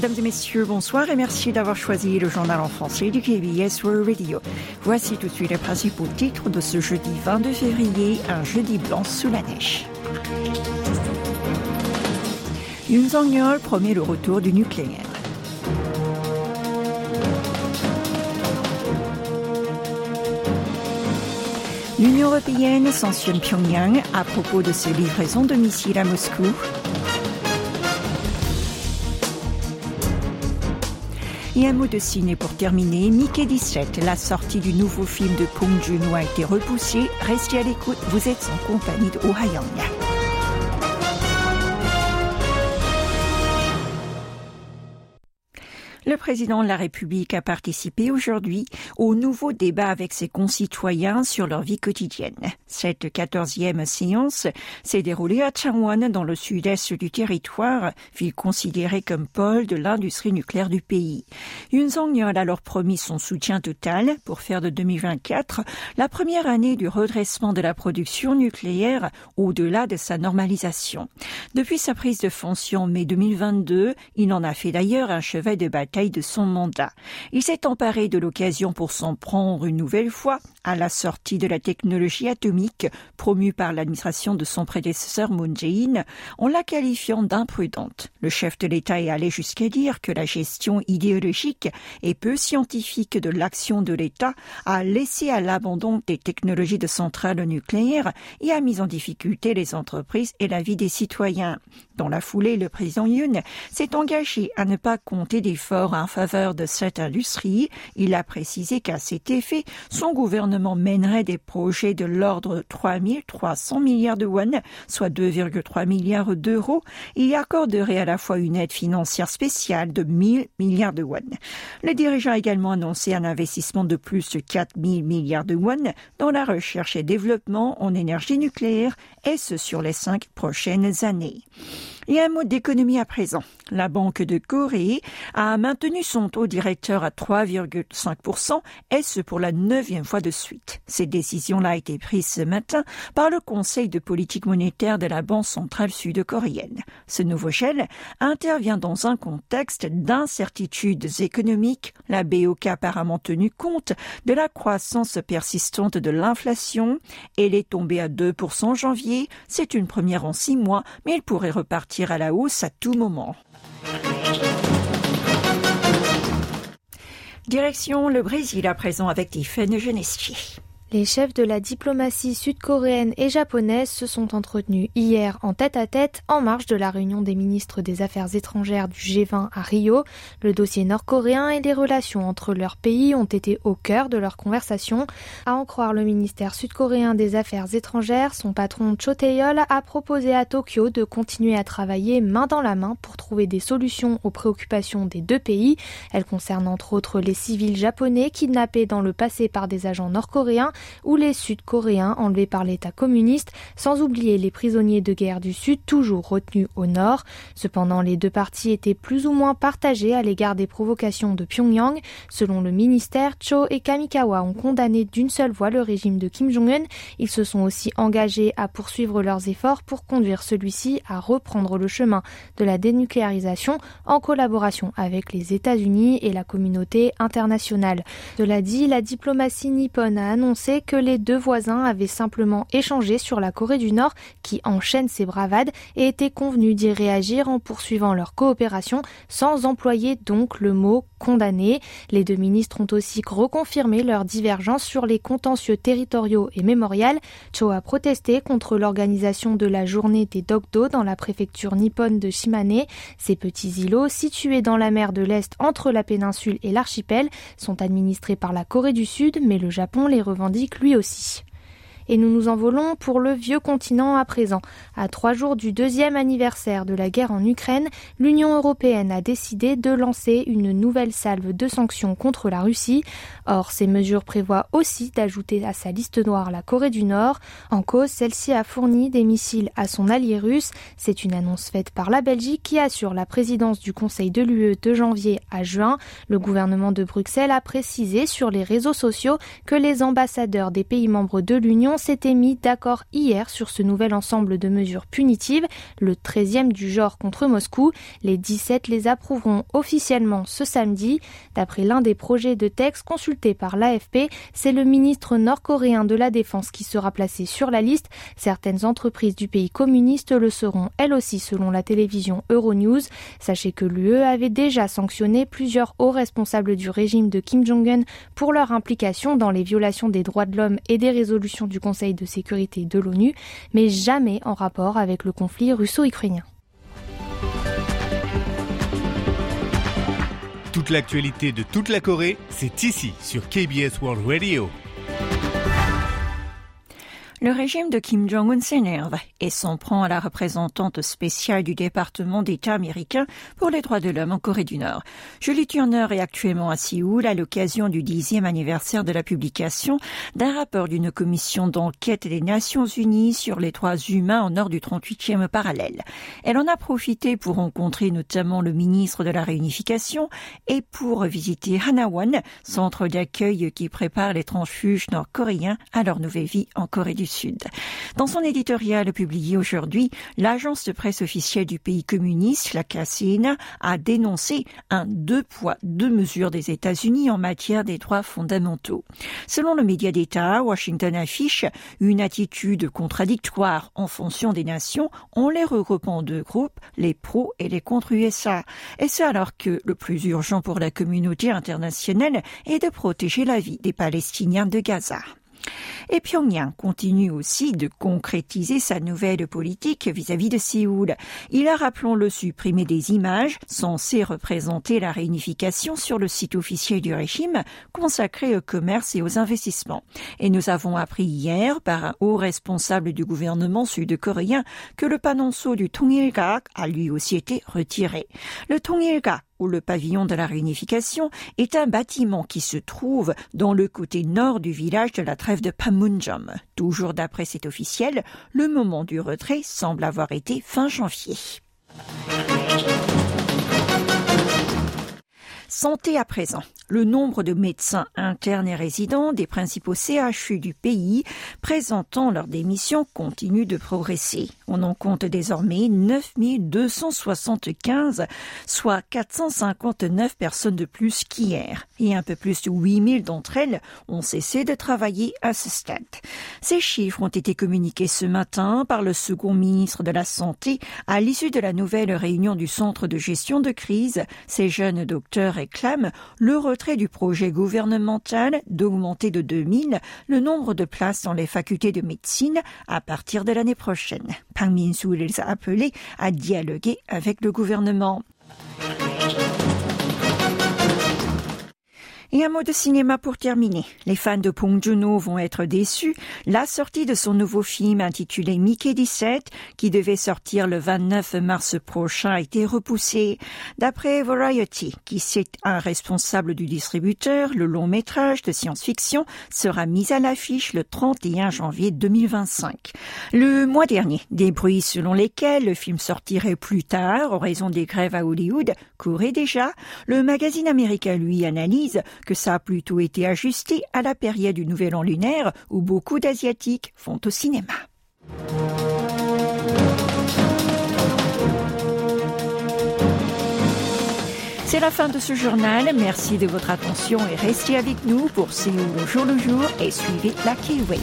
Mesdames et messieurs, bonsoir et merci d'avoir choisi le journal en français du KBS World Radio. Voici tout de suite les principaux titres de ce jeudi 22 février, un jeudi blanc sous la neige. Yoon Song-yeol promet le retour du nucléaire. L'Union européenne sanctionne Pyongyang à propos de ses livraisons de missiles à Moscou. Et un mot de ciné pour terminer. Mickey 17, la sortie du nouveau film de Pong Joon-ho a été repoussée. Restez à l'écoute, vous êtes en compagnie de Oh Le président de la République a participé aujourd'hui au nouveau débat avec ses concitoyens sur leur vie quotidienne. Cette quatorzième séance s'est déroulée à Changwon, dans le sud-est du territoire, ville considérée comme pôle de l'industrie nucléaire du pays. Yoon Song-yeol a alors promis son soutien total pour faire de 2024 la première année du redressement de la production nucléaire au-delà de sa normalisation. Depuis sa prise de fonction en mai 2022, il en a fait d'ailleurs un chevet de bataille de son mandat. Il s'est emparé de l'occasion pour s'en prendre une nouvelle fois à la sortie de la technologie atomique promue par l'administration de son prédécesseur Moon Jae-in en la qualifiant d'imprudente. Le chef de l'État est allé jusqu'à dire que la gestion idéologique et peu scientifique de l'action de l'État a laissé à l'abandon des technologies de centrales nucléaires et a mis en difficulté les entreprises et la vie des citoyens. Dans la foulée, le président Yoon s'est engagé à ne pas compter d'efforts en faveur de cette industrie. Il a précisé qu'à cet effet, son gouvernement mènerait des projets de l'ordre de 3 300 milliards de won, soit 2,3 milliards d'euros, et accorderait à la fois une aide financière spéciale de 1000 milliards de won. Le dirigeant a également annoncé un investissement de plus de 4 000 milliards de won dans la recherche et développement en énergie nucléaire, et ce sur les cinq prochaines années. Et un mot d'économie à présent. La Banque de Corée a maintenu son taux directeur à 3,5%, et ce pour la neuvième fois de suite. Cette décision-là a été prise ce matin par le Conseil de politique monétaire de la Banque centrale sud-coréenne. Ce nouveau gel intervient dans un contexte d'incertitudes économiques. La BOK a apparemment tenu compte de la croissance persistante de l'inflation. Elle est tombée à 2% en janvier. C'est une première en six mois, mais elle pourrait repartir à la hausse à tout moment. Direction le Brésil à présent avec Tiffany Genestier. Les chefs de la diplomatie sud-coréenne et japonaise se sont entretenus hier en tête-à-tête en marge de la réunion des ministres des Affaires étrangères du G20 à Rio. Le dossier nord-coréen et les relations entre leurs pays ont été au cœur de leur conversation. À en croire le ministère sud-coréen des Affaires étrangères, son patron Cho a proposé à Tokyo de continuer à travailler main dans la main pour trouver des solutions aux préoccupations des deux pays. Elles concernent entre autres les civils japonais kidnappés dans le passé par des agents nord-coréens ou les Sud-Coréens enlevés par l'État communiste, sans oublier les prisonniers de guerre du Sud toujours retenus au Nord. Cependant, les deux parties étaient plus ou moins partagées à l'égard des provocations de Pyongyang. Selon le ministère, Cho et Kamikawa ont condamné d'une seule voix le régime de Kim Jong-un. Ils se sont aussi engagés à poursuivre leurs efforts pour conduire celui-ci à reprendre le chemin de la dénucléarisation en collaboration avec les États-Unis et la communauté internationale. Cela dit, la diplomatie nippone a annoncé que les deux voisins avaient simplement échangé sur la Corée du Nord qui enchaîne ses bravades et étaient convenus d'y réagir en poursuivant leur coopération sans employer donc le mot condamné. Les deux ministres ont aussi reconfirmé leur divergence sur les contentieux territoriaux et mémorials. Cho a protesté contre l'organisation de la journée des Dokdo dans la préfecture nippone de Shimane. Ces petits îlots, situés dans la mer de l'Est entre la péninsule et l'archipel, sont administrés par la Corée du Sud, mais le Japon les revendique lui aussi et nous nous envolons pour le vieux continent à présent. À trois jours du deuxième anniversaire de la guerre en Ukraine, l'Union européenne a décidé de lancer une nouvelle salve de sanctions contre la Russie. Or, ces mesures prévoient aussi d'ajouter à sa liste noire la Corée du Nord. En cause, celle-ci a fourni des missiles à son allié russe. C'est une annonce faite par la Belgique qui assure la présidence du Conseil de l'UE de janvier à juin. Le gouvernement de Bruxelles a précisé sur les réseaux sociaux que les ambassadeurs des pays membres de l'Union on s'était mis d'accord hier sur ce nouvel ensemble de mesures punitives, le 13e du genre contre Moscou. Les 17 les approuveront officiellement ce samedi. D'après l'un des projets de texte consultés par l'AFP, c'est le ministre nord-coréen de la Défense qui sera placé sur la liste. Certaines entreprises du pays communiste le seront elles aussi selon la télévision Euronews. Sachez que l'UE avait déjà sanctionné plusieurs hauts responsables du régime de Kim Jong-un pour leur implication dans les violations des droits de l'homme et des résolutions du Conseil de sécurité de l'ONU, mais jamais en rapport avec le conflit russo-ukrainien. Toute l'actualité de toute la Corée, c'est ici sur KBS World Radio. Le régime de Kim Jong-un s'énerve et s'en prend à la représentante spéciale du département d'État américain pour les droits de l'homme en Corée du Nord. Julie Turner est actuellement à Séoul à l'occasion du dixième anniversaire de la publication d'un rapport d'une commission d'enquête des Nations Unies sur les droits humains en nord du 38e parallèle. Elle en a profité pour rencontrer notamment le ministre de la Réunification et pour visiter Hanawan, centre d'accueil qui prépare les transfuges nord-coréens à leur nouvelle vie en Corée du Dans son éditorial publié aujourd'hui, l'agence de presse officielle du pays communiste, la KCNA, a dénoncé un deux poids, deux mesures des États-Unis en matière des droits fondamentaux. Selon le média d'État, Washington affiche une attitude contradictoire en fonction des nations en les regroupant en deux groupes, les pros et les contre-USA. Et ce alors que le plus urgent pour la communauté internationale est de protéger la vie des Palestiniens de Gaza? Et Pyongyang continue aussi de concrétiser sa nouvelle politique vis-à-vis de Séoul. Il a, rappelons-le, supprimé des images censées représenter la réunification sur le site officiel du régime consacré au commerce et aux investissements. Et nous avons appris hier par un haut responsable du gouvernement sud-coréen que le panonceau du Tongilgak a lui aussi été retiré. Le Tongilgak où le pavillon de la réunification est un bâtiment qui se trouve dans le côté nord du village de la trêve de Pamunjom. Toujours d'après cet officiel, le moment du retrait semble avoir été fin janvier. Santé à présent. Le nombre de médecins internes et résidents des principaux CHU du pays présentant leur démission continue de progresser. On en compte désormais 9275, soit 459 personnes de plus qu'hier. Et un peu plus de 8000 d'entre elles ont cessé de travailler à ce stade. Ces chiffres ont été communiqués ce matin par le second ministre de la Santé à l'issue de la nouvelle réunion du Centre de gestion de crise. Ces jeunes docteurs réclament le retrait du projet gouvernemental d'augmenter de 2000 le nombre de places dans les facultés de médecine à partir de l'année prochaine. Pang Min-soo les a appelés à dialoguer avec le gouvernement. Et un mot de cinéma pour terminer. Les fans de Pong Joon-ho vont être déçus. La sortie de son nouveau film intitulé Mickey 17, qui devait sortir le 29 mars prochain, a été repoussée. D'après Variety, qui cite un responsable du distributeur, le long métrage de science-fiction sera mis à l'affiche le 31 janvier 2025. Le mois dernier, des bruits selon lesquels le film sortirait plus tard en raison des grèves à Hollywood couraient déjà. Le magazine américain lui analyse que ça a plutôt été ajusté à la période du Nouvel An lunaire où beaucoup d'Asiatiques font au cinéma. C'est la fin de ce journal. Merci de votre attention et restez avec nous pour Séoul au jour le jour et suivez la Kiwi.